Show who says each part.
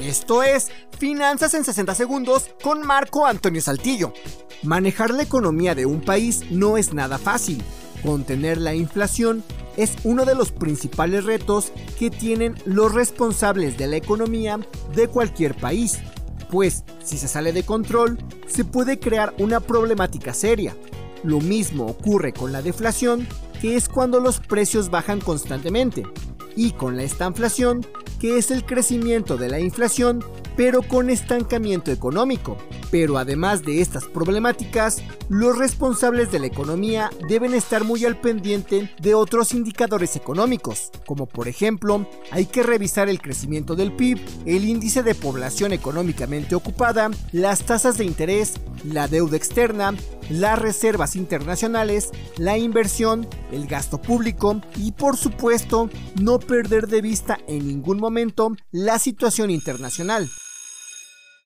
Speaker 1: Esto es Finanzas en 60 segundos con Marco Antonio Saltillo. Manejar la economía de un país no es nada fácil. Contener la inflación es uno de los principales retos que tienen los responsables de la economía de cualquier país, pues si se sale de control, se puede crear una problemática seria. Lo mismo ocurre con la deflación, que es cuando los precios bajan constantemente, y con la estanflación, que es el crecimiento de la inflación, pero con estancamiento económico. Pero además de estas problemáticas, los responsables de la economía deben estar muy al pendiente de otros indicadores económicos, como por ejemplo, hay que revisar el crecimiento del PIB, el índice de población económicamente ocupada, las tasas de interés, la deuda externa, las reservas internacionales, la inversión, el gasto público y por supuesto no perder de vista en ningún momento la situación internacional.